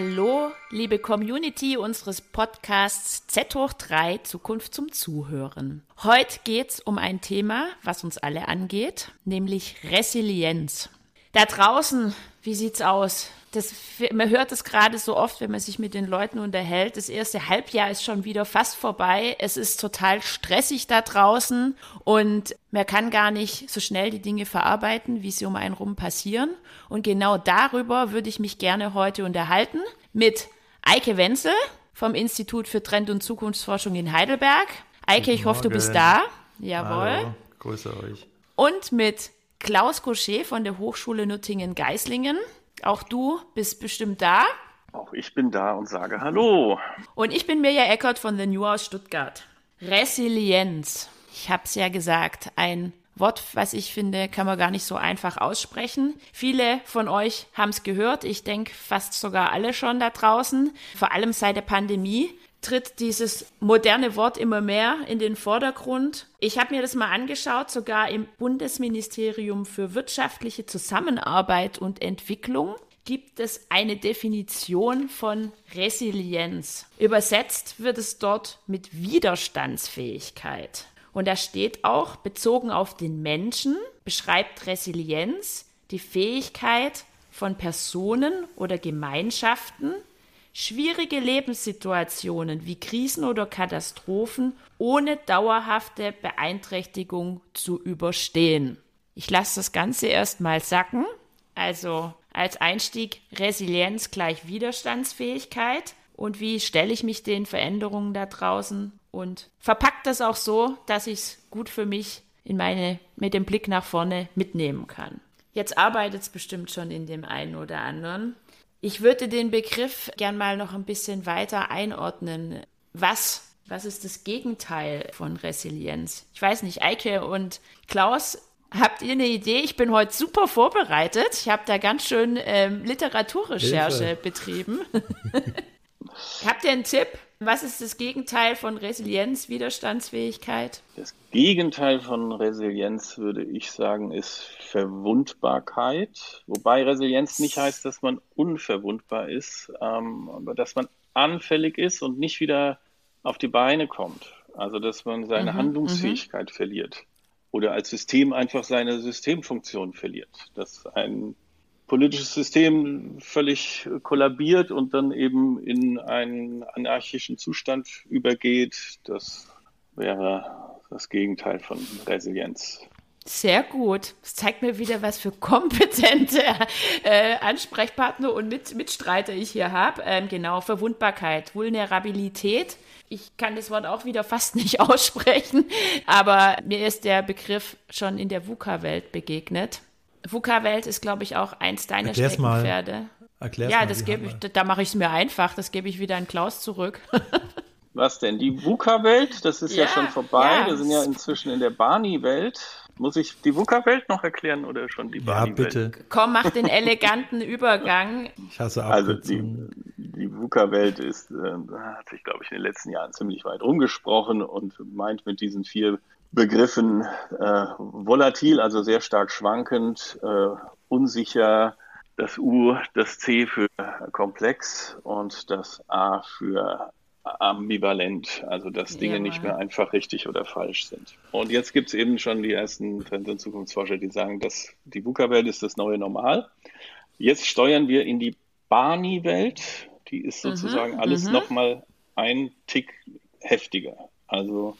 Hallo, liebe Community unseres Podcasts Z hoch 3 Zukunft zum Zuhören. Heute geht es um ein Thema, was uns alle angeht, nämlich Resilienz. Da draußen, wie sieht's aus? Das, man hört es gerade so oft, wenn man sich mit den Leuten unterhält. Das erste Halbjahr ist schon wieder fast vorbei. Es ist total stressig da draußen und man kann gar nicht so schnell die Dinge verarbeiten, wie sie um einen rum passieren. Und genau darüber würde ich mich gerne heute unterhalten mit Eike Wenzel vom Institut für Trend- und Zukunftsforschung in Heidelberg. Eike, ich hoffe, du bist da. Jawohl. Hallo, grüße euch. Und mit Klaus Gaucher von der Hochschule Nürtingen-Geislingen. Auch du bist bestimmt da. Auch ich bin da und sage Hallo. Und ich bin Mirja Eckert von The New aus Stuttgart. Resilienz. Ich habe es ja gesagt, ein Wort, was ich finde, kann man gar nicht so einfach aussprechen. Viele von euch haben es gehört. Ich denke fast sogar alle schon da draußen. Vor allem seit der Pandemie tritt dieses moderne Wort immer mehr in den Vordergrund. Ich habe mir das mal angeschaut, sogar im Bundesministerium für wirtschaftliche Zusammenarbeit und Entwicklung gibt es eine Definition von Resilienz. Übersetzt wird es dort mit Widerstandsfähigkeit. Und da steht auch, bezogen auf den Menschen, beschreibt Resilienz die Fähigkeit von Personen oder Gemeinschaften, schwierige Lebenssituationen wie Krisen oder Katastrophen ohne dauerhafte Beeinträchtigung zu überstehen. Ich lasse das Ganze erstmal sacken. Also als Einstieg Resilienz gleich Widerstandsfähigkeit. Und wie stelle ich mich den Veränderungen da draußen und verpackt das auch so, dass ich es gut für mich in meine, mit dem Blick nach vorne mitnehmen kann. Jetzt arbeitet es bestimmt schon in dem einen oder anderen. Ich würde den Begriff gern mal noch ein bisschen weiter einordnen. Was, was ist das Gegenteil von Resilienz? Ich weiß nicht, Eike und Klaus, habt ihr eine Idee? Ich bin heute super vorbereitet. Ich habe da ganz schön ähm, Literaturrecherche Hilfe. betrieben. habt ihr einen Tipp? Was ist das Gegenteil von Resilienz, Widerstandsfähigkeit? Das Gegenteil von Resilienz, würde ich sagen, ist Verwundbarkeit. Wobei Resilienz nicht heißt, dass man unverwundbar ist, ähm, aber dass man anfällig ist und nicht wieder auf die Beine kommt. Also dass man seine mhm, Handlungsfähigkeit mhm. verliert oder als System einfach seine Systemfunktion verliert. Dass ein politisches System völlig kollabiert und dann eben in einen anarchischen Zustand übergeht. Das wäre das Gegenteil von Resilienz. Sehr gut. Das zeigt mir wieder, was für kompetente äh, Ansprechpartner und Mit Mitstreiter ich hier habe. Ähm, genau, Verwundbarkeit, Vulnerabilität. Ich kann das Wort auch wieder fast nicht aussprechen, aber mir ist der Begriff schon in der VUCA-Welt begegnet. VUCA-Welt ist, glaube ich, auch eins deiner Erklär's Steckenpferde. Mal. Erklär's ja, mal, das gebe ich, da mache ich es mir einfach. Das gebe ich wieder an Klaus zurück. Was denn? Die VUCA-Welt, das ist ja, ja, schon vorbei. Ja. Wir sind ja inzwischen in der Barney-Welt. Muss ich die VUCA-Welt noch erklären oder schon die Barney-Welt? Ja, bitte. Komm, mach den eleganten Übergang. Ich hasse Abkürzungen. Also die, die VUCA-Welt ist, äh, hat sich, glaube ich, in den letzten Jahren ziemlich weit rumgesprochen und meint mit diesen vier Begriffen äh, volatil, also sehr stark schwankend, äh, unsicher, das U, das C für komplex und das A für ambivalent, also dass Dinge ja, nicht mehr einfach richtig oder falsch sind. Und jetzt gibt es eben schon die ersten Trend- und Zukunftsforscher, die sagen, dass die VUCA-Welt ist das neue Normal. Jetzt steuern wir in die Barney-Welt, die ist mhm, sozusagen mhm, alles nochmal ein Tick heftiger. Also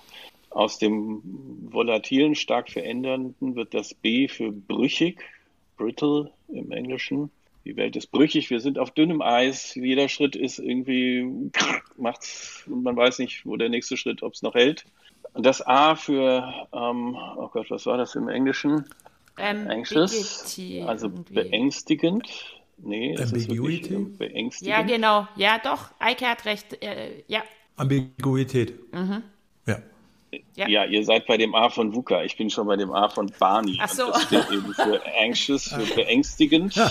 aus dem volatilen, stark verändernden wird das B für brüchig, brittle im Englischen. Die Welt ist brüchig, wir sind auf dünnem Eis, jeder Schritt ist irgendwie, macht's, und man weiß nicht, wo der nächste Schritt, ob es noch hält. Und das A für, ähm, oh Gott, was war das im Englischen? Ähm, Anxious, also irgendwie. beängstigend. Nee, das Ambiguity? ist beängstigend. Ja, genau. Ja, doch, Eike hat recht. Äh, ja. Ambiguität. Mhm. Ja. Ja. ja. ihr seid bei dem A von VUCA. Ich bin schon bei dem A von Barney. Ach so. Das steht eben für anxious, für beängstigend. Ja.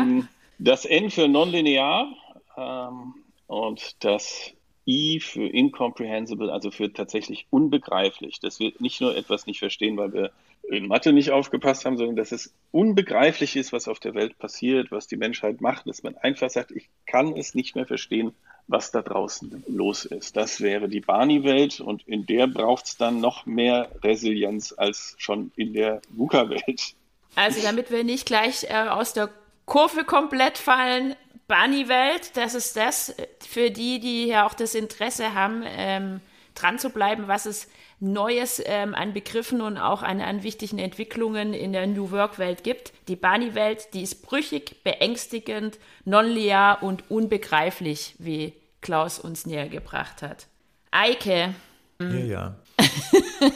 Ähm, das N für nonlinear ähm, und das I für incomprehensible, also für tatsächlich unbegreiflich, dass wir nicht nur etwas nicht verstehen, weil wir in Mathe nicht aufgepasst haben, sondern dass es unbegreiflich ist, was auf der Welt passiert, was die Menschheit macht, dass man einfach sagt, ich kann es nicht mehr verstehen, was da draußen los ist. Das wäre die Barney-Welt und in der braucht es dann noch mehr Resilienz als schon in der VUCA-Welt. Also damit wir nicht gleich äh, aus der Kurve komplett fallen, Barney-Welt, das ist das für die, die ja auch das Interesse haben, ähm, dran zu bleiben, was es Neues ähm, an Begriffen und auch an, an wichtigen Entwicklungen in der New Work-Welt gibt. Die Barney-Welt, die ist brüchig, beängstigend, nonlinear und unbegreiflich, wie Klaus uns näher gebracht hat. Eike. Ja, ja.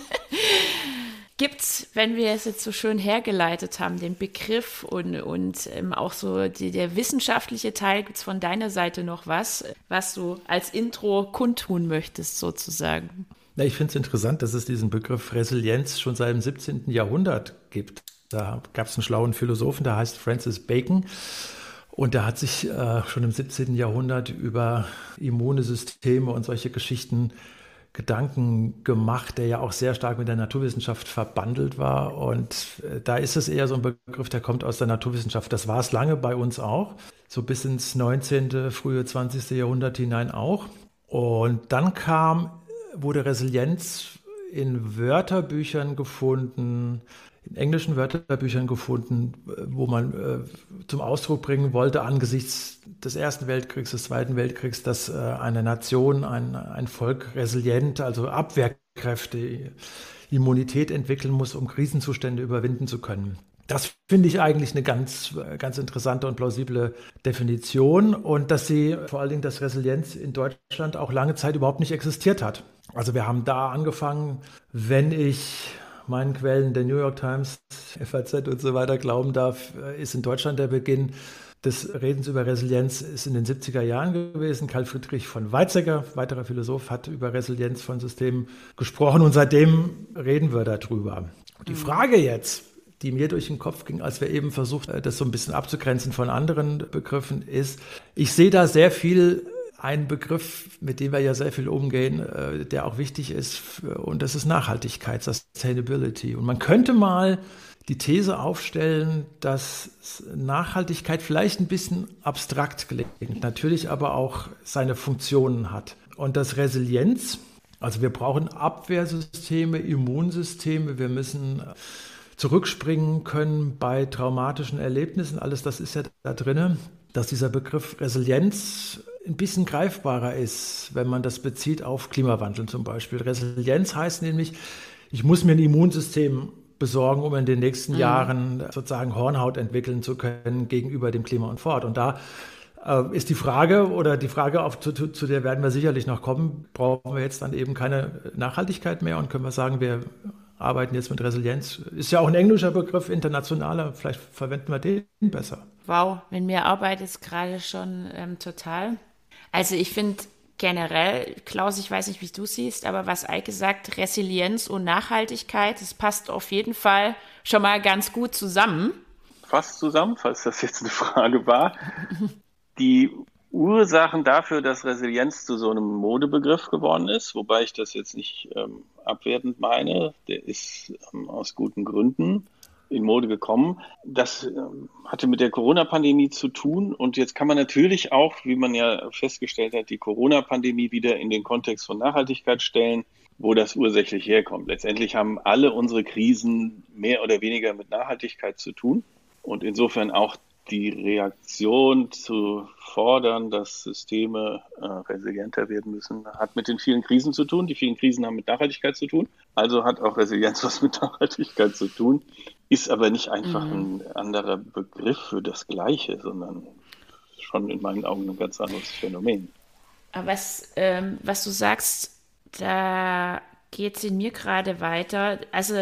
Gibt's, wenn wir es jetzt so schön hergeleitet haben, den Begriff und, und ähm, auch so die, der wissenschaftliche Teil, gibt's von deiner Seite noch was, was du als Intro kundtun möchtest, sozusagen? Na, ich finde es interessant, dass es diesen Begriff Resilienz schon seit dem 17. Jahrhundert gibt. Da gab es einen schlauen Philosophen, der heißt Francis Bacon. Und der hat sich äh, schon im 17. Jahrhundert über immune Systeme und solche Geschichten Gedanken gemacht, der ja auch sehr stark mit der Naturwissenschaft verbandelt war. Und äh, da ist es eher so ein Begriff, der kommt aus der Naturwissenschaft. Das war es lange bei uns auch, so bis ins 19., frühe 20. Jahrhundert hinein auch. Und dann kam, wurde Resilienz in Wörterbüchern gefunden, in englischen Wörterbüchern gefunden, wo man äh, zum Ausdruck bringen wollte, angesichts des Ersten Weltkriegs, des Zweiten Weltkriegs, dass äh, eine Nation, ein, ein Volk resilient, also Abwehrkräfte, Immunität entwickeln muss, um Krisenzustände überwinden zu können. Das finde ich eigentlich eine ganz, ganz interessante und plausible Definition und dass sie vor allen Dingen, dass Resilienz in Deutschland auch lange Zeit überhaupt nicht existiert hat. Also wir haben da angefangen, wenn ich meinen Quellen der New York Times, FAZ und so weiter glauben darf, äh, ist in Deutschland der Beginn des Redens über Resilienz ist in den 70er Jahren gewesen. Karl Friedrich von Weizsäcker, weiterer Philosoph, hat über Resilienz von Systemen gesprochen und seitdem reden wir darüber. Die mhm. Frage jetzt, die mir durch den Kopf ging, als wir eben versucht, äh, das so ein bisschen abzugrenzen von anderen Begriffen, ist, ich sehe da sehr viel ein Begriff, mit dem wir ja sehr viel umgehen, äh, der auch wichtig ist, und das ist Nachhaltigkeit, Sustainability. Und man könnte mal die These aufstellen, dass Nachhaltigkeit vielleicht ein bisschen abstrakt klingt, natürlich aber auch seine Funktionen hat. Und dass Resilienz, also wir brauchen Abwehrsysteme, Immunsysteme, wir müssen zurückspringen können bei traumatischen Erlebnissen, alles das ist ja da drin, dass dieser Begriff Resilienz ein bisschen greifbarer ist, wenn man das bezieht auf Klimawandel zum Beispiel. Resilienz heißt nämlich, ich muss mir ein Immunsystem besorgen, um in den nächsten mhm. Jahren sozusagen Hornhaut entwickeln zu können gegenüber dem Klima und fort. Und da äh, ist die Frage oder die Frage, auf, zu, zu, der werden wir sicherlich noch kommen, brauchen wir jetzt dann eben keine Nachhaltigkeit mehr und können wir sagen, wir arbeiten jetzt mit Resilienz. Ist ja auch ein englischer Begriff, internationaler, vielleicht verwenden wir den besser. Wow, wenn mir Arbeit ist gerade schon ähm, total. Also ich finde generell, Klaus, ich weiß nicht, wie du siehst, aber was Eike sagt, Resilienz und Nachhaltigkeit, das passt auf jeden Fall schon mal ganz gut zusammen. Fast zusammen, falls das jetzt eine Frage war. Die Ursachen dafür, dass Resilienz zu so einem Modebegriff geworden ist, wobei ich das jetzt nicht ähm, abwertend meine, der ist ähm, aus guten Gründen in Mode gekommen. Das ähm, hatte mit der Corona-Pandemie zu tun. Und jetzt kann man natürlich auch, wie man ja festgestellt hat, die Corona-Pandemie wieder in den Kontext von Nachhaltigkeit stellen, wo das ursächlich herkommt. Letztendlich haben alle unsere Krisen mehr oder weniger mit Nachhaltigkeit zu tun. Und insofern auch die Reaktion zu fordern, dass Systeme äh, resilienter werden müssen, hat mit den vielen Krisen zu tun. Die vielen Krisen haben mit Nachhaltigkeit zu tun. Also hat auch Resilienz was mit Nachhaltigkeit zu tun, ist aber nicht einfach mhm. ein anderer Begriff für das Gleiche, sondern schon in meinen Augen ein ganz anderes Phänomen. Aber was, ähm, was du sagst, da geht es in mir gerade weiter. Also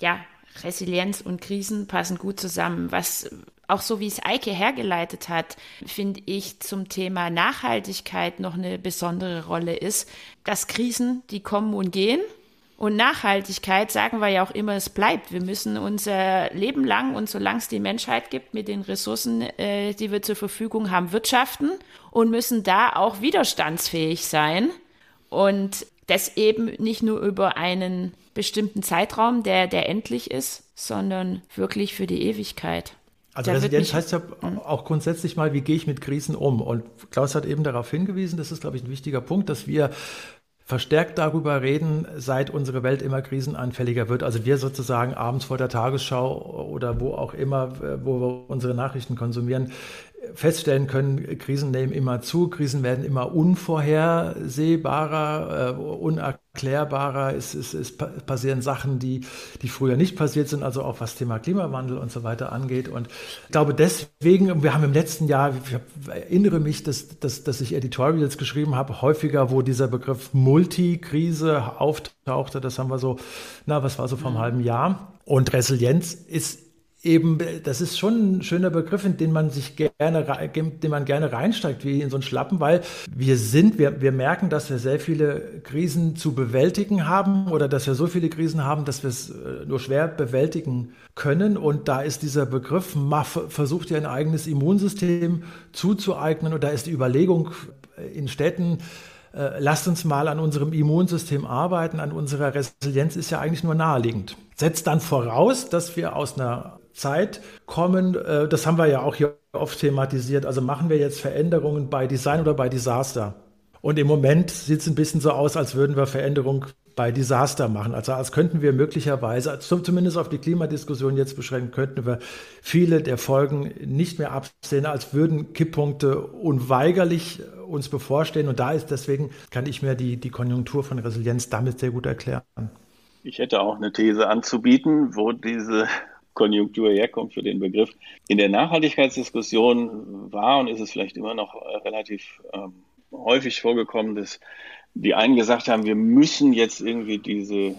ja, Resilienz und Krisen passen gut zusammen. Was auch so wie es Eike hergeleitet hat, finde ich zum Thema Nachhaltigkeit noch eine besondere Rolle ist, dass Krisen, die kommen und gehen. Und Nachhaltigkeit sagen wir ja auch immer, es bleibt. Wir müssen unser Leben lang und solange es die Menschheit gibt, mit den Ressourcen, äh, die wir zur Verfügung haben, wirtschaften und müssen da auch widerstandsfähig sein. Und das eben nicht nur über einen bestimmten Zeitraum, der, der endlich ist, sondern wirklich für die Ewigkeit. Also da Resilienz heißt ja hm? auch grundsätzlich mal, wie gehe ich mit Krisen um? Und Klaus hat eben darauf hingewiesen, das ist, glaube ich, ein wichtiger Punkt, dass wir verstärkt darüber reden, seit unsere Welt immer krisenanfälliger wird. Also wir sozusagen abends vor der Tagesschau oder wo auch immer, wo wir unsere Nachrichten konsumieren, feststellen können, Krisen nehmen immer zu, Krisen werden immer unvorhersehbarer, äh, unerklärbarer, es, es, es, passieren Sachen, die, die früher nicht passiert sind, also auch was Thema Klimawandel und so weiter angeht. Und ich glaube deswegen, wir haben im letzten Jahr, ich erinnere mich, dass, dass, dass ich Editorials geschrieben habe, häufiger, wo dieser Begriff Multikrise auftauchte, das haben wir so, na, was war so vor einem mhm. halben Jahr. Und Resilienz ist eben, das ist schon ein schöner Begriff, in den man sich gerne, den man gerne reinsteigt, wie in so einen Schlappen, weil wir sind, wir, wir merken, dass wir sehr viele Krisen zu bewältigen haben oder dass wir so viele Krisen haben, dass wir es äh, nur schwer bewältigen können. Und da ist dieser Begriff, versucht ja ein eigenes Immunsystem zuzueignen. Und da ist die Überlegung in Städten, äh, lasst uns mal an unserem Immunsystem arbeiten, an unserer Resilienz ist ja eigentlich nur naheliegend. Setzt dann voraus, dass wir aus einer Zeit kommen. Äh, das haben wir ja auch hier oft thematisiert. Also machen wir jetzt Veränderungen bei Design oder bei Disaster? Und im Moment sieht es ein bisschen so aus, als würden wir Veränderungen bei Desaster machen. Also als könnten wir möglicherweise, zumindest auf die Klimadiskussion jetzt beschränken, könnten wir viele der Folgen nicht mehr absehen, als würden Kipppunkte unweigerlich uns bevorstehen. Und da ist deswegen, kann ich mir die, die Konjunktur von Resilienz damit sehr gut erklären. Ich hätte auch eine These anzubieten, wo diese Konjunktur herkommt für den Begriff. In der Nachhaltigkeitsdiskussion war und ist es vielleicht immer noch äh, relativ ähm, häufig vorgekommen, dass die einen gesagt haben, wir müssen jetzt irgendwie diese äh,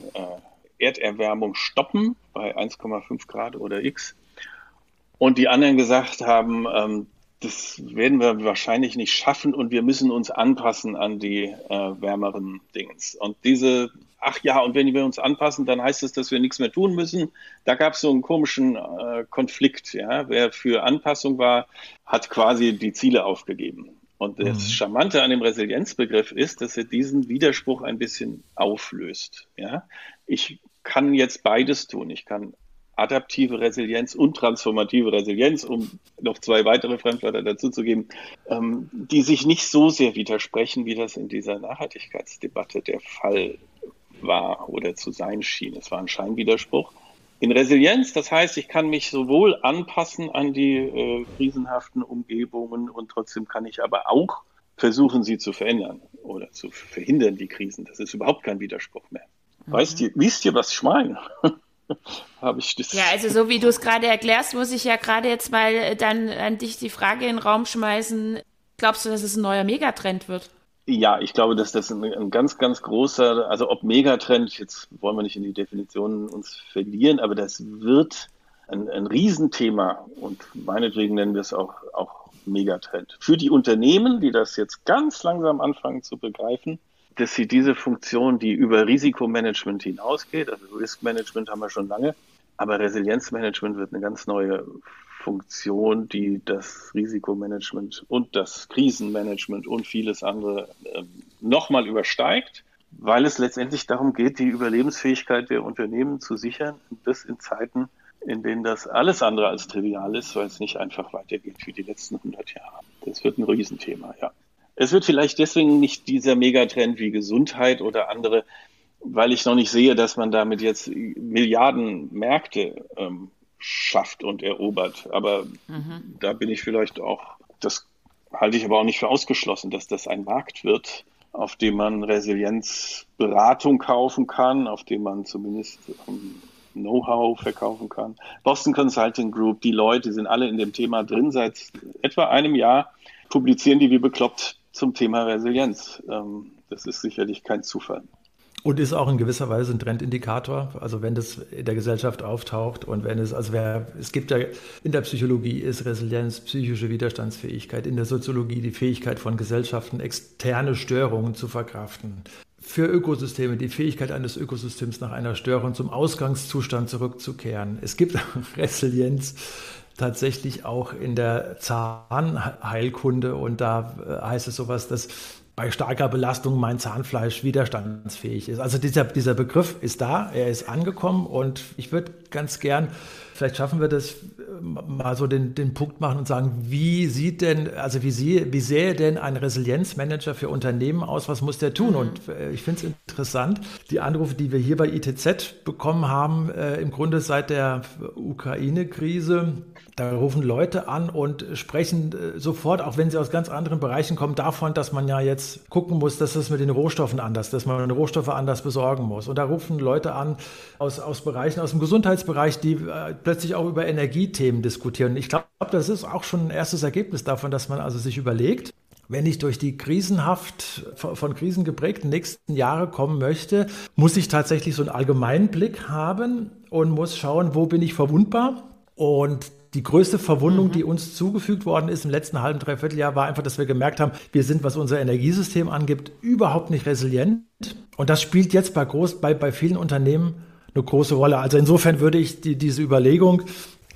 Erderwärmung stoppen bei 1,5 Grad oder X. Und die anderen gesagt haben, ähm, das werden wir wahrscheinlich nicht schaffen und wir müssen uns anpassen an die äh, wärmeren Dings. Und diese ach ja, und wenn wir uns anpassen, dann heißt es, dass wir nichts mehr tun müssen. Da gab es so einen komischen äh, Konflikt. Ja? Wer für Anpassung war, hat quasi die Ziele aufgegeben. Und das mhm. Charmante an dem Resilienzbegriff ist, dass er diesen Widerspruch ein bisschen auflöst. Ja? Ich kann jetzt beides tun. Ich kann adaptive Resilienz und transformative Resilienz, um noch zwei weitere Fremdwörter dazuzugeben, ähm, die sich nicht so sehr widersprechen, wie das in dieser Nachhaltigkeitsdebatte der Fall war oder zu sein schien. Es war ein Scheinwiderspruch. In Resilienz, das heißt, ich kann mich sowohl anpassen an die äh, krisenhaften Umgebungen und trotzdem kann ich aber auch versuchen, sie zu verändern oder zu verhindern, die Krisen. Das ist überhaupt kein Widerspruch mehr. Mhm. Weißt ihr, wisst ihr, was ich meine? Habe ich das. Ja, also so wie du es gerade erklärst, muss ich ja gerade jetzt mal dann an dich die Frage in den Raum schmeißen. Glaubst du, dass es ein neuer Megatrend wird? Ja, ich glaube, dass das ein, ein, ganz, ganz großer, also ob Megatrend, jetzt wollen wir nicht in die Definitionen uns verlieren, aber das wird ein, ein Riesenthema und meinetwegen nennen wir es auch, auch Megatrend. Für die Unternehmen, die das jetzt ganz langsam anfangen zu begreifen, dass sie diese Funktion, die über Risikomanagement hinausgeht, also Riskmanagement haben wir schon lange, aber Resilienzmanagement wird eine ganz neue Funktion, die das Risikomanagement und das Krisenmanagement und vieles andere äh, nochmal übersteigt, weil es letztendlich darum geht, die Überlebensfähigkeit der Unternehmen zu sichern, und das in Zeiten, in denen das alles andere als trivial ist, weil es nicht einfach weitergeht wie die letzten 100 Jahre. Das wird ein Riesenthema, ja. Es wird vielleicht deswegen nicht dieser Megatrend wie Gesundheit oder andere, weil ich noch nicht sehe, dass man damit jetzt Milliarden Märkte ähm, schafft und erobert. Aber mhm. da bin ich vielleicht auch, das halte ich aber auch nicht für ausgeschlossen, dass das ein Markt wird, auf dem man Resilienzberatung kaufen kann, auf dem man zumindest Know-how verkaufen kann. Boston Consulting Group, die Leute sind alle in dem Thema drin seit etwa einem Jahr, publizieren die wie bekloppt zum Thema Resilienz. Ähm, das ist sicherlich kein Zufall. Und ist auch in gewisser Weise ein Trendindikator. Also wenn das in der Gesellschaft auftaucht und wenn es, also wer, es gibt ja in der Psychologie ist Resilienz, psychische Widerstandsfähigkeit, in der Soziologie die Fähigkeit von Gesellschaften, externe Störungen zu verkraften. Für Ökosysteme die Fähigkeit eines Ökosystems nach einer Störung zum Ausgangszustand zurückzukehren. Es gibt Resilienz tatsächlich auch in der Zahnheilkunde und da äh, heißt es sowas, dass bei starker Belastung mein Zahnfleisch widerstandsfähig ist. Also dieser, dieser Begriff ist da, er ist angekommen und ich würde ganz gern, vielleicht schaffen wir das, mal so den, den Punkt machen und sagen, wie sieht denn, also wie, sie, wie sähe denn ein Resilienzmanager für Unternehmen aus, was muss der tun? Mhm. Und äh, ich finde es interessant, die Anrufe, die wir hier bei ITZ bekommen haben, äh, im Grunde seit der Ukraine-Krise, da rufen Leute an und sprechen äh, sofort, auch wenn sie aus ganz anderen Bereichen kommen, davon, dass man ja jetzt gucken muss, dass es mit den Rohstoffen anders, dass man Rohstoffe anders besorgen muss. Und da rufen Leute an aus, aus Bereichen, aus dem Gesundheitsbereich, die äh, plötzlich auch über Energiethemen diskutieren. Ich glaube, das ist auch schon ein erstes Ergebnis davon, dass man also sich überlegt, wenn ich durch die krisenhaft, von Krisen geprägten nächsten Jahre kommen möchte, muss ich tatsächlich so einen allgemeinen Blick haben und muss schauen, wo bin ich verwundbar. Und die größte Verwundung, mhm. die uns zugefügt worden ist im letzten halben, dreiviertel Jahr, war einfach, dass wir gemerkt haben, wir sind, was unser Energiesystem angibt, überhaupt nicht resilient. Und das spielt jetzt bei, groß, bei, bei vielen Unternehmen eine große Rolle. Also insofern würde ich die, diese Überlegung,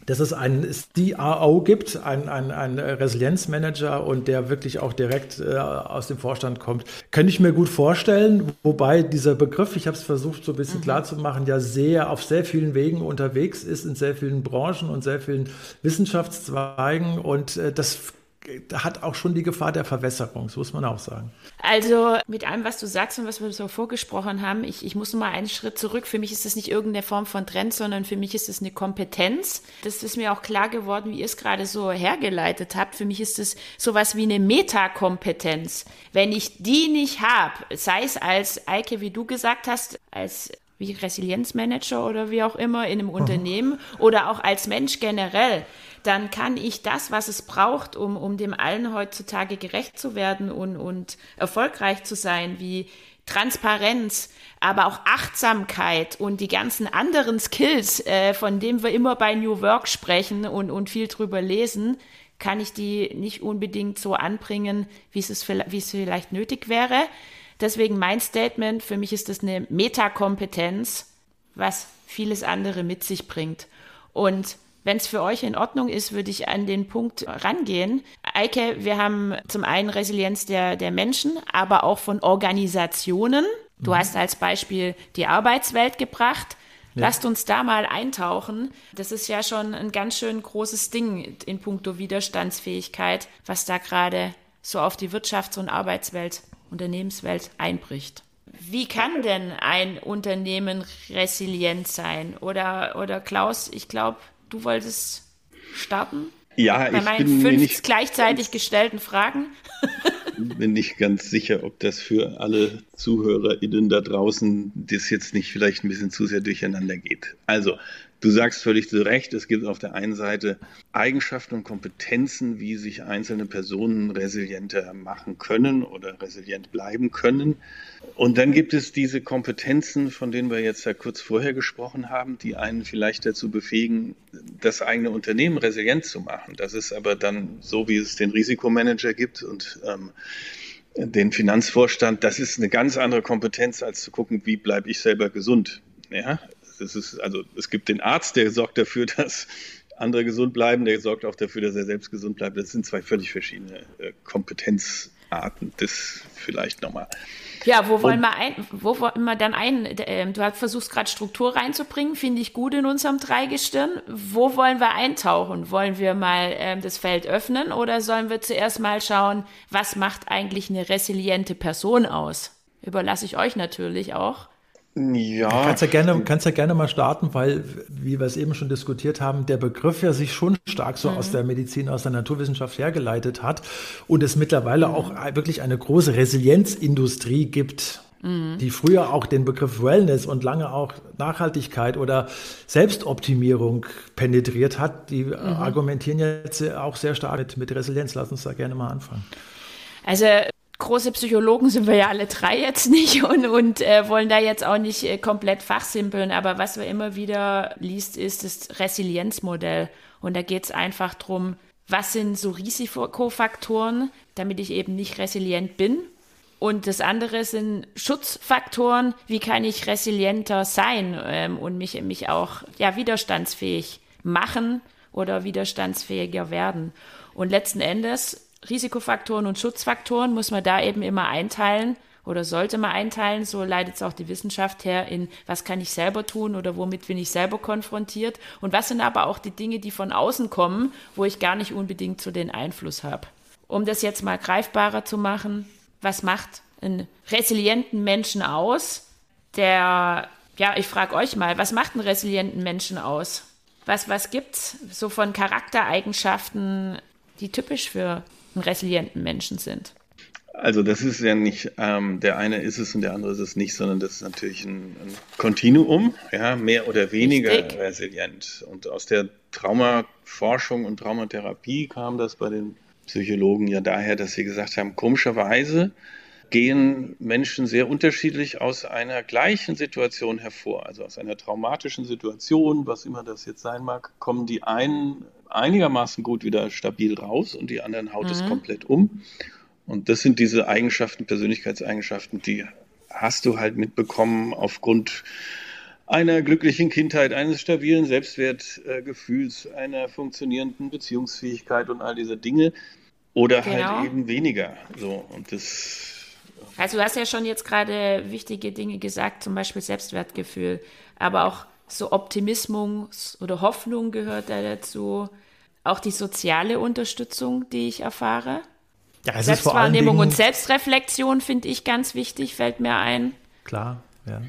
dass es einen CRO gibt, einen, einen, einen Resilienzmanager und der wirklich auch direkt äh, aus dem Vorstand kommt. Könnte ich mir gut vorstellen, wobei dieser Begriff, ich habe es versucht so ein bisschen mhm. klar zu machen, ja sehr auf sehr vielen Wegen unterwegs ist, in sehr vielen Branchen und sehr vielen Wissenschaftszweigen und äh, das hat auch schon die Gefahr der Verwässerung, das muss man auch sagen. Also mit allem, was du sagst und was wir so vorgesprochen haben, ich, ich muss mal einen Schritt zurück. Für mich ist das nicht irgendeine Form von Trend, sondern für mich ist es eine Kompetenz. Das ist mir auch klar geworden, wie ihr es gerade so hergeleitet habt. Für mich ist es sowas wie eine Metakompetenz. Wenn ich die nicht habe, sei es als Eike, wie du gesagt hast, als wie Resilienzmanager oder wie auch immer in einem mhm. Unternehmen oder auch als Mensch generell, dann kann ich das, was es braucht, um, um dem allen heutzutage gerecht zu werden und, und erfolgreich zu sein, wie Transparenz, aber auch Achtsamkeit und die ganzen anderen Skills, äh, von denen wir immer bei New Work sprechen und, und viel drüber lesen, kann ich die nicht unbedingt so anbringen, wie es, wie es vielleicht nötig wäre. Deswegen mein Statement, für mich ist das eine Metakompetenz, was vieles andere mit sich bringt. Und wenn es für euch in Ordnung ist, würde ich an den Punkt rangehen. Eike, wir haben zum einen Resilienz der, der Menschen, aber auch von Organisationen. Du mhm. hast als Beispiel die Arbeitswelt gebracht. Ja. Lasst uns da mal eintauchen. Das ist ja schon ein ganz schön großes Ding in puncto Widerstandsfähigkeit, was da gerade so auf die Wirtschafts- und Arbeitswelt, Unternehmenswelt einbricht. Wie kann denn ein Unternehmen resilient sein? Oder, oder Klaus, ich glaube, du wolltest starten? Ja, Bei ich meinen bin fünf nicht gleichzeitig gestellten Fragen. bin nicht ganz sicher, ob das für alle ZuhörerInnen da draußen das jetzt nicht vielleicht ein bisschen zu sehr durcheinander geht. Also, Du sagst völlig zu Recht, es gibt auf der einen Seite Eigenschaften und Kompetenzen, wie sich einzelne Personen resilienter machen können oder resilient bleiben können. Und dann gibt es diese Kompetenzen, von denen wir jetzt ja kurz vorher gesprochen haben, die einen vielleicht dazu befähigen, das eigene Unternehmen resilient zu machen. Das ist aber dann so, wie es den Risikomanager gibt und ähm, den Finanzvorstand, das ist eine ganz andere Kompetenz, als zu gucken, wie bleibe ich selber gesund. Ja, das ist, also es gibt den Arzt, der sorgt dafür, dass andere gesund bleiben, der sorgt auch dafür, dass er selbst gesund bleibt. Das sind zwei völlig verschiedene äh, Kompetenzarten. Das vielleicht nochmal. Ja, wo wollen wir ein, wo wollen wir dann ein, äh, du hast versuchst gerade Struktur reinzubringen, finde ich gut in unserem Dreigestirn. Wo wollen wir eintauchen? Wollen wir mal äh, das Feld öffnen oder sollen wir zuerst mal schauen, was macht eigentlich eine resiliente Person aus? Überlasse ich euch natürlich auch. Ja. Kannst ja, gerne, kannst ja gerne mal starten, weil, wie wir es eben schon diskutiert haben, der Begriff ja sich schon stark so mhm. aus der Medizin, aus der Naturwissenschaft hergeleitet hat und es mittlerweile mhm. auch wirklich eine große Resilienzindustrie gibt. Mhm. Die früher auch den Begriff Wellness und lange auch Nachhaltigkeit oder Selbstoptimierung penetriert hat, die mhm. argumentieren jetzt auch sehr stark mit, mit Resilienz. Lass uns da gerne mal anfangen. Also große Psychologen sind wir ja alle drei jetzt nicht und, und äh, wollen da jetzt auch nicht äh, komplett fachsimpeln. Aber was wir immer wieder liest, ist das Resilienzmodell. Und da geht es einfach darum, was sind so Risikofaktoren, damit ich eben nicht resilient bin. Und das andere sind Schutzfaktoren, wie kann ich resilienter sein ähm, und mich, mich auch ja, widerstandsfähig machen oder widerstandsfähiger werden. Und letzten Endes Risikofaktoren und Schutzfaktoren muss man da eben immer einteilen oder sollte man einteilen, so leitet es auch die Wissenschaft her, in was kann ich selber tun oder womit bin ich selber konfrontiert und was sind aber auch die Dinge, die von außen kommen, wo ich gar nicht unbedingt so den Einfluss habe. Um das jetzt mal greifbarer zu machen, was macht einen resilienten Menschen aus, der, ja, ich frage euch mal, was macht einen resilienten Menschen aus? Was, was es so von Charaktereigenschaften, die typisch für einen resilienten Menschen sind? Also das ist ja nicht, ähm, der eine ist es und der andere ist es nicht, sondern das ist natürlich ein, ein Kontinuum, ja, mehr oder weniger Richtig. resilient. Und aus der Traumaforschung und Traumatherapie kam das bei den Psychologen ja daher, dass sie gesagt haben, komischerweise gehen Menschen sehr unterschiedlich aus einer gleichen Situation hervor, also aus einer traumatischen Situation, was immer das jetzt sein mag, kommen die einen einigermaßen gut wieder stabil raus und die anderen haut mhm. es komplett um. Und das sind diese Eigenschaften, Persönlichkeitseigenschaften, die hast du halt mitbekommen aufgrund einer glücklichen Kindheit, eines stabilen Selbstwertgefühls, einer funktionierenden Beziehungsfähigkeit und all diese Dinge. Oder halt genau. halt eben weniger. So, und das. Also du hast ja schon jetzt gerade wichtige Dinge gesagt, zum Beispiel Selbstwertgefühl, aber auch so Optimismus oder Hoffnung gehört da dazu. Auch die soziale Unterstützung, die ich erfahre. Ja, Selbstwahrnehmung und Selbstreflexion finde ich ganz wichtig, fällt mir ein. Klar, ja.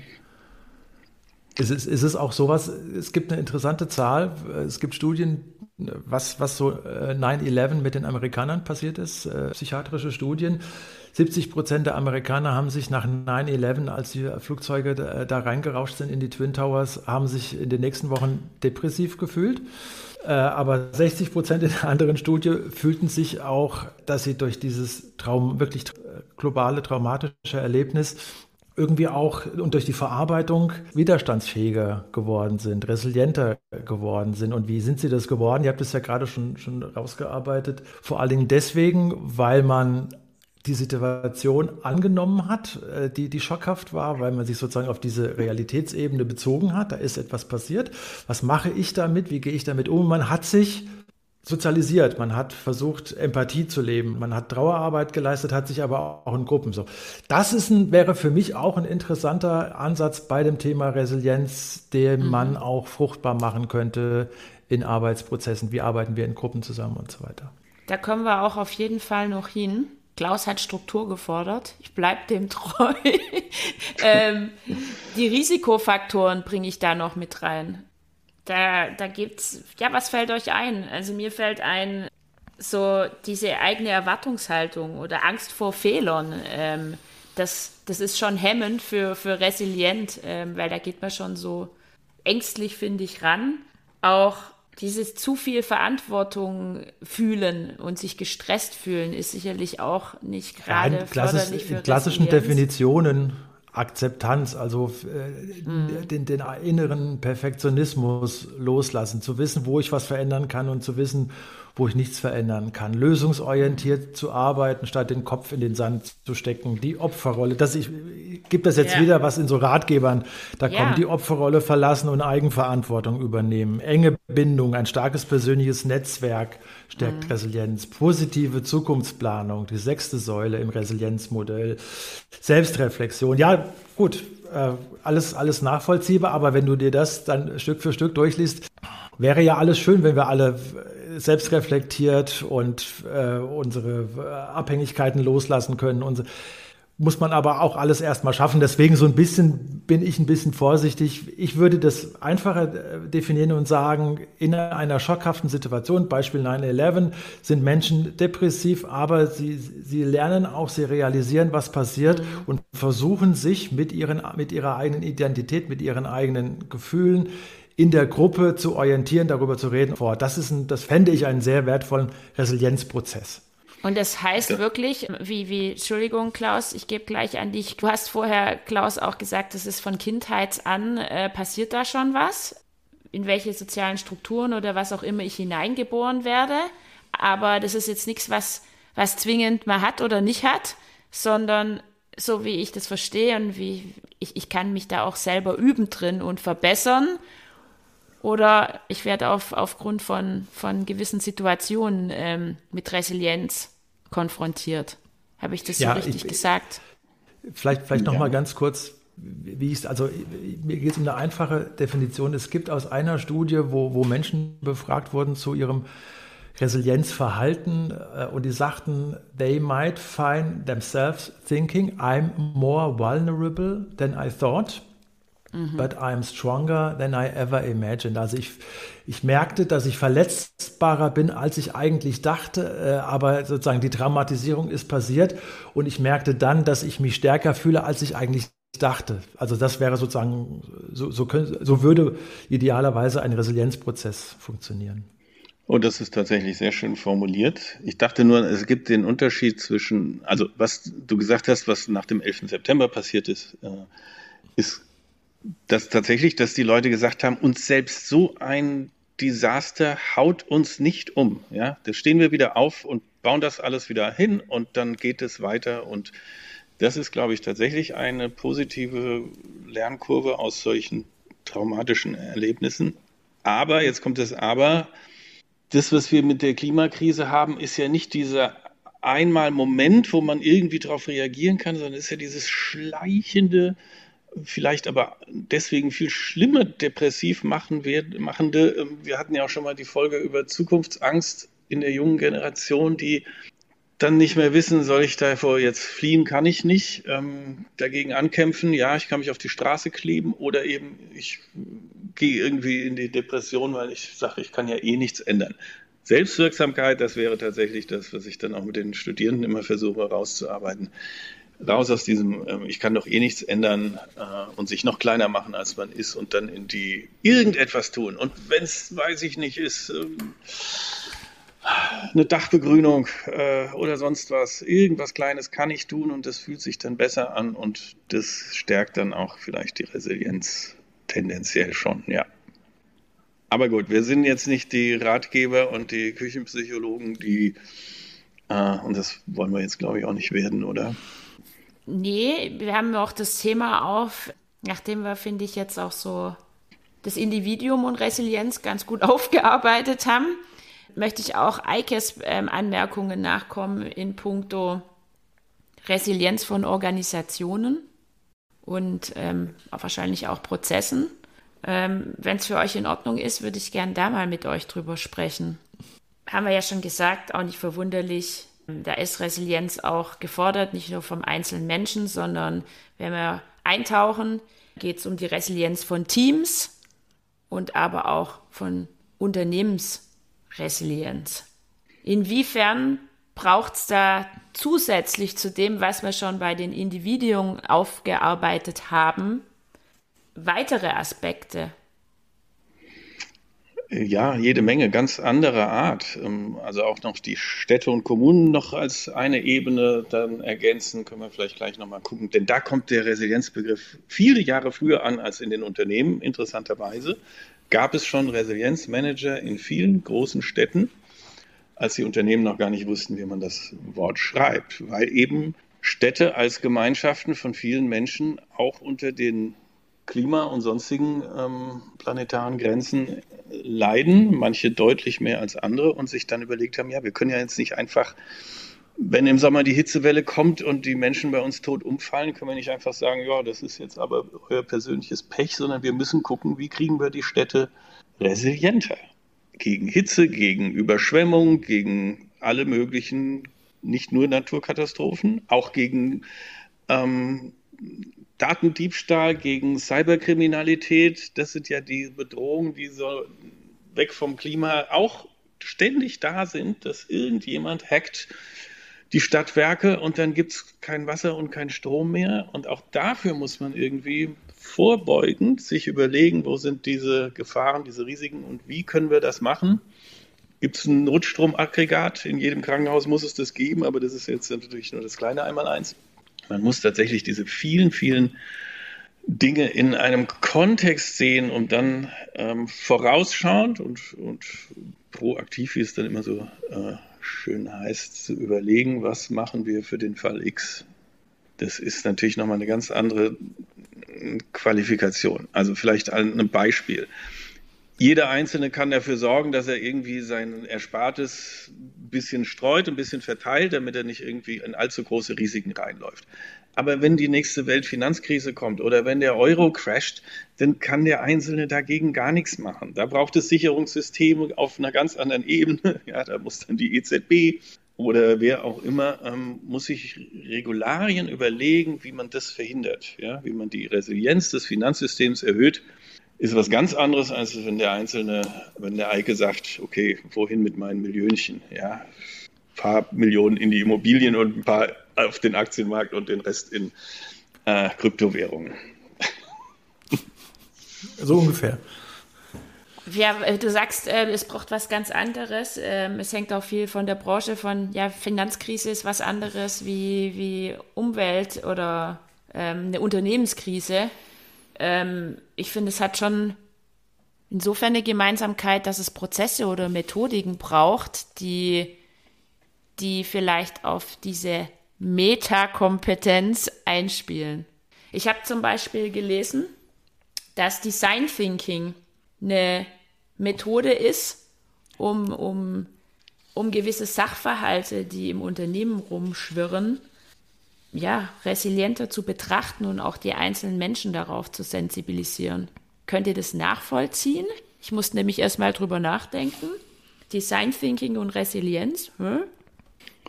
Ist es, ist es auch sowas, es gibt eine interessante Zahl, es gibt Studien, was, was so 9-11 äh, mit den Amerikanern passiert ist, äh, psychiatrische Studien. 70 Prozent der Amerikaner haben sich nach 9-11, als die Flugzeuge da, da, reingerauscht sind in die Twin Towers, haben sich in den nächsten Wochen depressiv gefühlt. Äh, aber 60 Prozent in der anderen Studie fühlten sich auch, dass sie durch dieses Traum, wirklich globale traumatische Erlebnis irgendwie auch und durch die Verarbeitung widerstandsfähiger geworden sind, resilienter geworden sind. Und wie sind sie das geworden? Ihr habt es ja gerade schon, schon rausgearbeitet. Vor allen Dingen deswegen, weil man die Situation angenommen hat, äh, die, die schockhaft war, weil man sich sozusagen auf diese Realitätsebene bezogen hat. Da ist etwas passiert. Was mache ich damit? Wie gehe ich damit um? Man hat sich sozialisiert, man hat versucht, Empathie zu leben, man hat Trauerarbeit geleistet, hat sich aber auch in Gruppen so. Das ist ein, wäre für mich auch ein interessanter Ansatz bei dem Thema Resilienz, den mhm. man auch fruchtbar machen könnte in Arbeitsprozessen. Wie arbeiten wir in Gruppen zusammen und so weiter. Da kommen wir auch auf jeden Fall noch hin. Klaus hat Struktur gefordert. Ich bleibe dem treu. ähm, die Risikofaktoren bringe ich da noch mit rein. Da, da gibt's, ja, was fällt euch ein? Also mir fällt ein, so diese eigene Erwartungshaltung oder Angst vor Fehlern. Ähm, das, das ist schon hemmend für, für resilient, ähm, weil da geht man schon so ängstlich, finde ich, ran. Auch dieses zu viel Verantwortung fühlen und sich gestresst fühlen ist sicherlich auch nicht gerade ja, förderlich für In klassischen Definitionen Akzeptanz, also äh, mhm. den, den, inneren Perfektionismus loslassen, zu wissen, wo ich was verändern kann und zu wissen, wo ich nichts verändern kann. Lösungsorientiert zu arbeiten, statt den Kopf in den Sand zu stecken. Die Opferrolle, das ich, gibt das jetzt ja. wieder was in so Ratgebern, da ja. kommt die Opferrolle verlassen und Eigenverantwortung übernehmen. Enge Bindung, ein starkes persönliches Netzwerk stärkt mhm. Resilienz. Positive Zukunftsplanung, die sechste Säule im Resilienzmodell. Selbstreflexion, ja gut, äh, alles, alles nachvollziehbar, aber wenn du dir das dann Stück für Stück durchliest, wäre ja alles schön, wenn wir alle selbstreflektiert und äh, unsere Abhängigkeiten loslassen können. Und muss man aber auch alles erstmal schaffen. Deswegen so ein bisschen bin ich ein bisschen vorsichtig. Ich würde das einfacher äh, definieren und sagen, in einer schockhaften Situation, Beispiel 9-11, sind Menschen depressiv, aber sie, sie lernen auch, sie realisieren, was passiert und versuchen sich mit, ihren, mit ihrer eigenen Identität, mit ihren eigenen Gefühlen in der Gruppe zu orientieren, darüber zu reden. Das ist ein, das fände ich einen sehr wertvollen Resilienzprozess. Und das heißt ja. wirklich, wie, wie, Entschuldigung, Klaus, ich gebe gleich an dich. Du hast vorher, Klaus, auch gesagt, das ist von Kindheit an, äh, passiert da schon was? In welche sozialen Strukturen oder was auch immer ich hineingeboren werde. Aber das ist jetzt nichts, was, was zwingend man hat oder nicht hat, sondern so wie ich das verstehe und wie ich, ich kann mich da auch selber üben drin und verbessern oder ich werde auf, aufgrund von, von gewissen Situationen ähm, mit Resilienz konfrontiert. Habe ich das so ja, richtig ich, gesagt? Vielleicht, vielleicht ja. noch mal ganz kurz, wie ich also mir geht es um eine einfache Definition. Es gibt aus einer Studie, wo, wo Menschen befragt wurden zu ihrem Resilienzverhalten äh, und die sagten, they might find themselves thinking, I'm more vulnerable than I thought, mhm. but I'm stronger than I ever imagined. Also ich, ich merkte, dass ich verletzbarer bin, als ich eigentlich dachte, äh, aber sozusagen die Dramatisierung ist passiert und ich merkte dann, dass ich mich stärker fühle, als ich eigentlich dachte. Also das wäre sozusagen, so, so, so würde idealerweise ein Resilienzprozess funktionieren. Oh, das ist tatsächlich sehr schön formuliert. Ich dachte nur, es gibt den Unterschied zwischen, also was du gesagt hast, was nach dem 11. September passiert ist, äh, ist das tatsächlich, dass die Leute gesagt haben, uns selbst so ein Desaster haut uns nicht um. Ja, da stehen wir wieder auf und bauen das alles wieder hin und dann geht es weiter und das ist, glaube ich, tatsächlich eine positive Lernkurve aus solchen traumatischen Erlebnissen. Aber, jetzt kommt das Aber, das, was wir mit der Klimakrise haben, ist ja nicht dieser einmal Moment, wo man irgendwie darauf reagieren kann, sondern ist ja dieses schleichende, vielleicht aber deswegen viel schlimmer depressiv machen wir, machende. Ähm, wir hatten ja auch schon mal die Folge über Zukunftsangst in der jungen Generation, die dann nicht mehr wissen, soll ich davor jetzt fliehen, kann ich nicht, ähm, dagegen ankämpfen, ja, ich kann mich auf die Straße kleben oder eben ich gehe irgendwie in die Depression, weil ich sage, ich kann ja eh nichts ändern. Selbstwirksamkeit, das wäre tatsächlich das, was ich dann auch mit den Studierenden immer versuche rauszuarbeiten. Raus aus diesem, ähm, ich kann doch eh nichts ändern äh, und sich noch kleiner machen, als man ist und dann in die irgendetwas tun. Und wenn es, weiß ich nicht, ist, ähm, eine Dachbegrünung äh, oder sonst was. Irgendwas Kleines kann ich tun und das fühlt sich dann besser an und das stärkt dann auch vielleicht die Resilienz tendenziell schon, ja. Aber gut, wir sind jetzt nicht die Ratgeber und die Küchenpsychologen, die, äh, und das wollen wir jetzt glaube ich auch nicht werden, oder? Nee, wir haben auch das Thema auf, nachdem wir, finde ich, jetzt auch so das Individuum und Resilienz ganz gut aufgearbeitet haben möchte ich auch Eikes ähm, Anmerkungen nachkommen in puncto Resilienz von Organisationen und ähm, wahrscheinlich auch Prozessen. Ähm, Wenn es für euch in Ordnung ist, würde ich gerne da mal mit euch drüber sprechen. Haben wir ja schon gesagt, auch nicht verwunderlich. Da ist Resilienz auch gefordert, nicht nur vom einzelnen Menschen, sondern wenn wir eintauchen, geht es um die Resilienz von Teams und aber auch von Unternehmens Resilienz. Inwiefern braucht es da zusätzlich zu dem, was wir schon bei den Individuen aufgearbeitet haben, weitere Aspekte? Ja, jede Menge, ganz anderer Art. Ähm, also auch noch die Städte und Kommunen noch als eine Ebene dann ergänzen, können wir vielleicht gleich nochmal gucken. Denn da kommt der Resilienzbegriff viele Jahre früher an als in den Unternehmen, interessanterweise gab es schon Resilienzmanager in vielen großen Städten, als die Unternehmen noch gar nicht wussten, wie man das Wort schreibt, weil eben Städte als Gemeinschaften von vielen Menschen auch unter den Klima- und sonstigen ähm, planetaren Grenzen leiden, manche deutlich mehr als andere und sich dann überlegt haben, ja, wir können ja jetzt nicht einfach wenn im Sommer die Hitzewelle kommt und die Menschen bei uns tot umfallen, können wir nicht einfach sagen, ja, das ist jetzt aber euer persönliches Pech, sondern wir müssen gucken, wie kriegen wir die Städte resilienter gegen Hitze, gegen Überschwemmung, gegen alle möglichen, nicht nur Naturkatastrophen, auch gegen ähm, Datendiebstahl, gegen Cyberkriminalität. Das sind ja die Bedrohungen, die so weg vom Klima auch ständig da sind, dass irgendjemand hackt die Stadtwerke und dann gibt es kein Wasser und kein Strom mehr. Und auch dafür muss man irgendwie vorbeugend sich überlegen, wo sind diese Gefahren, diese Risiken und wie können wir das machen. Gibt es ein Notstromaggregat? In jedem Krankenhaus muss es das geben, aber das ist jetzt natürlich nur das kleine Einmaleins. Man muss tatsächlich diese vielen, vielen Dinge in einem Kontext sehen und dann ähm, vorausschauend und, und proaktiv, wie es dann immer so äh, schön heißt, zu überlegen, was machen wir für den Fall X. Das ist natürlich nochmal eine ganz andere Qualifikation. Also vielleicht ein Beispiel. Jeder Einzelne kann dafür sorgen, dass er irgendwie sein Erspartes ein bisschen streut, ein bisschen verteilt, damit er nicht irgendwie in allzu große Risiken reinläuft. Aber wenn die nächste Weltfinanzkrise kommt oder wenn der Euro crasht, dann kann der Einzelne dagegen gar nichts machen. Da braucht es Sicherungssysteme auf einer ganz anderen Ebene. Ja, da muss dann die EZB oder wer auch immer, ähm, muss sich Regularien überlegen, wie man das verhindert, ja, wie man die Resilienz des Finanzsystems erhöht ist was ganz anderes, als wenn der Einzelne, wenn der Eike sagt, okay, wohin mit meinen Millionchen? Ja, ein paar Millionen in die Immobilien und ein paar auf den Aktienmarkt und den Rest in äh, Kryptowährungen. So ungefähr. Ja, äh, du sagst, äh, es braucht was ganz anderes. Ähm, es hängt auch viel von der Branche von, ja, Finanzkrise ist was anderes wie, wie Umwelt oder ähm, eine Unternehmenskrise ähm, ich finde, es hat schon insofern eine Gemeinsamkeit, dass es Prozesse oder Methodiken braucht, die, die vielleicht auf diese Metakompetenz einspielen. Ich habe zum Beispiel gelesen, dass Design Thinking eine Methode ist, um, um, um gewisse Sachverhalte, die im Unternehmen rumschwirren, ja, resilienter zu betrachten und auch die einzelnen Menschen darauf zu sensibilisieren. Könnt ihr das nachvollziehen? Ich musste nämlich erstmal drüber nachdenken. Design Thinking und Resilienz. Hm?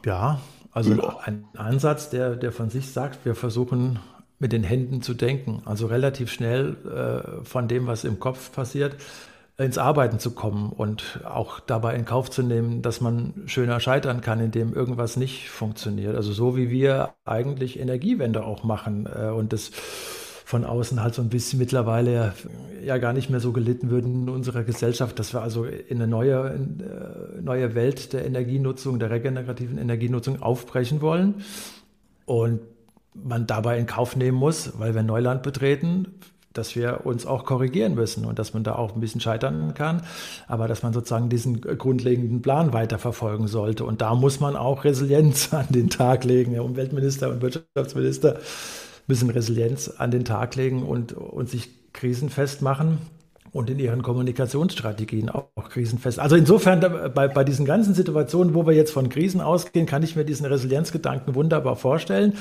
Ja, also ja. ein Ansatz, der, der von sich sagt, wir versuchen mit den Händen zu denken. Also relativ schnell äh, von dem, was im Kopf passiert, ins Arbeiten zu kommen und auch dabei in Kauf zu nehmen, dass man schöner scheitern kann, indem irgendwas nicht funktioniert. Also so wie wir eigentlich Energiewende auch machen äh, und das von außen halt so ein bisschen mittlerweile ja gar nicht mehr so gelitten würden in unserer Gesellschaft, dass wir also in eine neue, in äh, neue Welt der Energienutzung, der regenerativen Energienutzung aufbrechen wollen. Und man dabei in Kauf nehmen muss, weil wir Neuland betreten, dass wir uns auch korrigieren müssen und dass man da auch ein bisschen scheitern kann, aber dass man sozusagen diesen grundlegenden Plan weiterverfolgen sollte. Und da muss man auch Resilienz an den Tag legen. Der Umweltminister und Wirtschaftsminister müssen Resilienz an den Tag legen und, und sich krisenfest machen und in ihren Kommunikationsstrategien auch, krisenfest. Also insofern bei, bei diesen ganzen Situationen, wo wir jetzt von Krisen ausgehen, kann ich mir diesen Resilienzgedanken wunderbar vorstellen.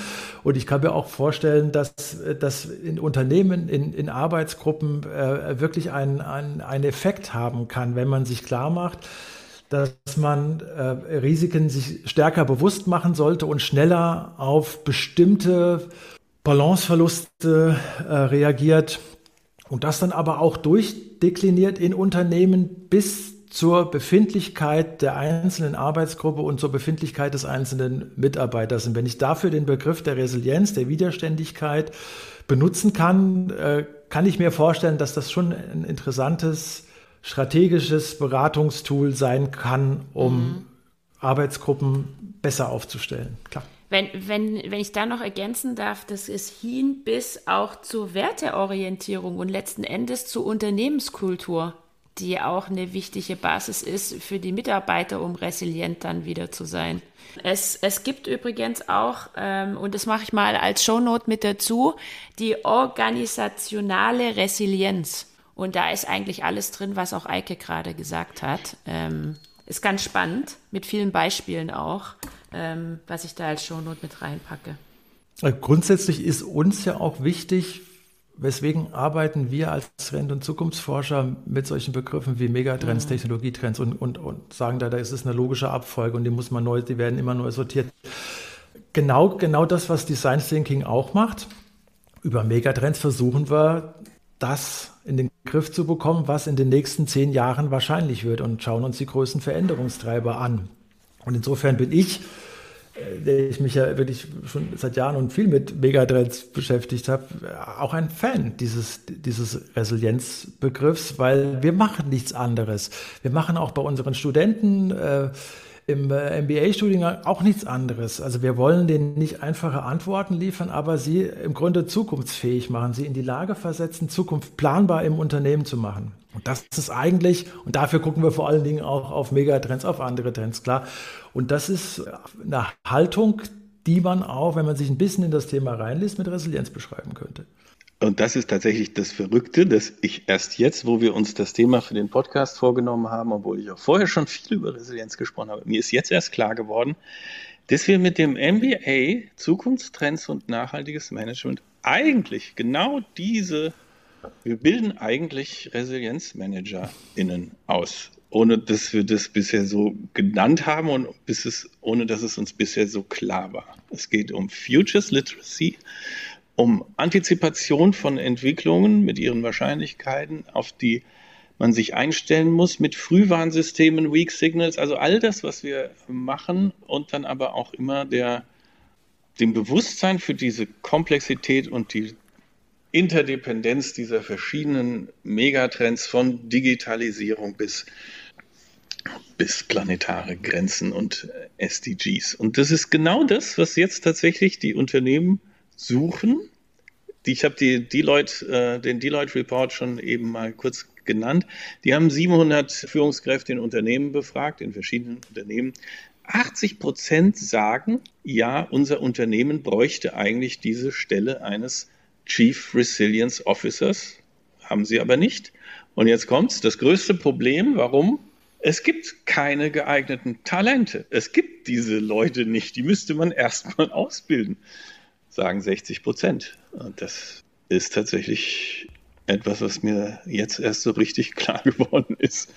Und ich kann mir auch vorstellen, dass das in Unternehmen, in, in Arbeitsgruppen äh, wirklich einen, einen Effekt haben kann, wenn man sich klar macht, dass man äh, Risiken sich stärker bewusst machen sollte und schneller auf bestimmte Balanceverluste äh, reagiert und das dann aber auch durchdekliniert in Unternehmen bis zur Befindlichkeit der einzelnen Arbeitsgruppe und zur Befindlichkeit des einzelnen Mitarbeiters. Und wenn ich dafür den Begriff der Resilienz, der Widerständigkeit benutzen kann, äh, kann ich mir vorstellen, dass das schon ein interessantes strategisches Beratungstool sein kann, um mhm. Arbeitsgruppen besser aufzustellen. Klar. Wenn, wenn, wenn ich da noch ergänzen darf, das ist hin bis auch zur Werteorientierung und letzten Endes zur Unternehmenskultur, die auch eine wichtige Basis ist für die Mitarbeiter, um resilient dann wieder zu sein. Es, es gibt übrigens auch, ähm, und das mache ich mal als Shownote mit dazu, die organisationale Resilienz. Und da ist eigentlich alles drin, was auch Eike gerade gesagt hat. Ähm, ist ganz spannend, mit vielen Beispielen auch ähm, was ich da als Shownote mit reinpacke. Äh, grundsätzlich ist uns ja auch wichtig, weswegen arbeiten wir als Trend- und Zukunftsforscher mit solchen Begriffen wie Megatrends, mhm. Technologietrends und, und, und sagen da, da ist es eine logische Abfolge und die muss man neu, die werden immer neu sortiert. Genau, genau das, was Design Thinking auch macht. Über Megatrends versuchen wir, das in den Griff zu bekommen, was in den nächsten zehn Jahren wahrscheinlich wird und schauen uns die größten Veränderungstreiber an. Und insofern bin ich, äh, der ich mich ja wirklich schon seit Jahren und viel mit Megatrends beschäftigt habe, auch ein Fan dieses, dieses Resilienzbegriffs, weil wir machen nichts anderes. Wir machen auch bei unseren Studenten äh, im äh, MBA-Studiengang auch nichts anderes. Also wir wollen denen nicht einfache Antworten liefern, aber sie im Grunde zukunftsfähig machen, sie in die Lage versetzen, Zukunft planbar im Unternehmen zu machen. Und das ist eigentlich, und dafür gucken wir vor allen Dingen auch auf Megatrends, auf andere Trends, klar. Und das ist eine Haltung, die man auch, wenn man sich ein bisschen in das Thema reinliest, mit Resilienz beschreiben könnte. Und das ist tatsächlich das Verrückte, dass ich erst jetzt, wo wir uns das Thema für den Podcast vorgenommen haben, obwohl ich auch vorher schon viel über Resilienz gesprochen habe, mir ist jetzt erst klar geworden, dass wir mit dem MBA Zukunftstrends und nachhaltiges Management eigentlich genau diese, wir bilden eigentlich ResilienzmanagerInnen aus, ohne dass wir das bisher so genannt haben und bis es, ohne dass es uns bisher so klar war. Es geht um Futures Literacy um Antizipation von Entwicklungen mit ihren Wahrscheinlichkeiten, auf die man sich einstellen muss, mit Frühwarnsystemen, Weak Signals, also all das, was wir machen und dann aber auch immer der, dem Bewusstsein für diese Komplexität und die Interdependenz dieser verschiedenen Megatrends von Digitalisierung bis, bis planetare Grenzen und SDGs. Und das ist genau das, was jetzt tatsächlich die Unternehmen suchen. Ich habe die Deloitte, äh, den Deloitte Report schon eben mal kurz genannt. Die haben 700 Führungskräfte in Unternehmen befragt, in verschiedenen Unternehmen. 80 Prozent sagen, ja, unser Unternehmen bräuchte eigentlich diese Stelle eines Chief Resilience Officers. Haben sie aber nicht. Und jetzt kommt's. Das größte Problem, warum? Es gibt keine geeigneten Talente. Es gibt diese Leute nicht. Die müsste man erstmal ausbilden sagen 60 Prozent. Und das ist tatsächlich etwas, was mir jetzt erst so richtig klar geworden ist.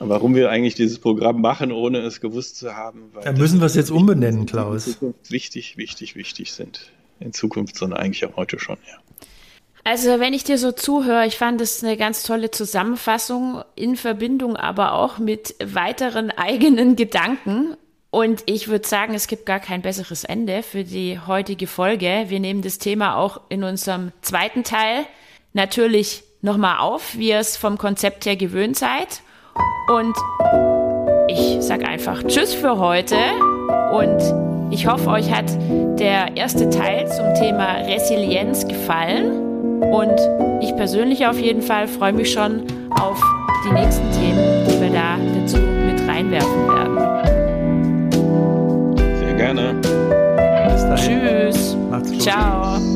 Warum wir eigentlich dieses Programm machen, ohne es gewusst zu haben. da müssen wir es jetzt umbenennen, Klaus. Wichtig, wichtig, wichtig sind. In Zukunft, sondern eigentlich auch heute schon, ja. Also, wenn ich dir so zuhöre, ich fand es eine ganz tolle Zusammenfassung in Verbindung aber auch mit weiteren eigenen Gedanken. Und ich würde sagen, es gibt gar kein besseres Ende für die heutige Folge. Wir nehmen das Thema auch in unserem zweiten Teil natürlich nochmal auf, wie ihr es vom Konzept her gewöhnt seid. Und ich sage einfach Tschüss für heute und ich hoffe, euch hat der erste Teil zum Thema Resilienz gefallen. Und ich persönlich auf jeden Fall freue mich schon auf die nächsten Themen gerne. Bis dahin. Tschüss. Macht's gut. Ciao.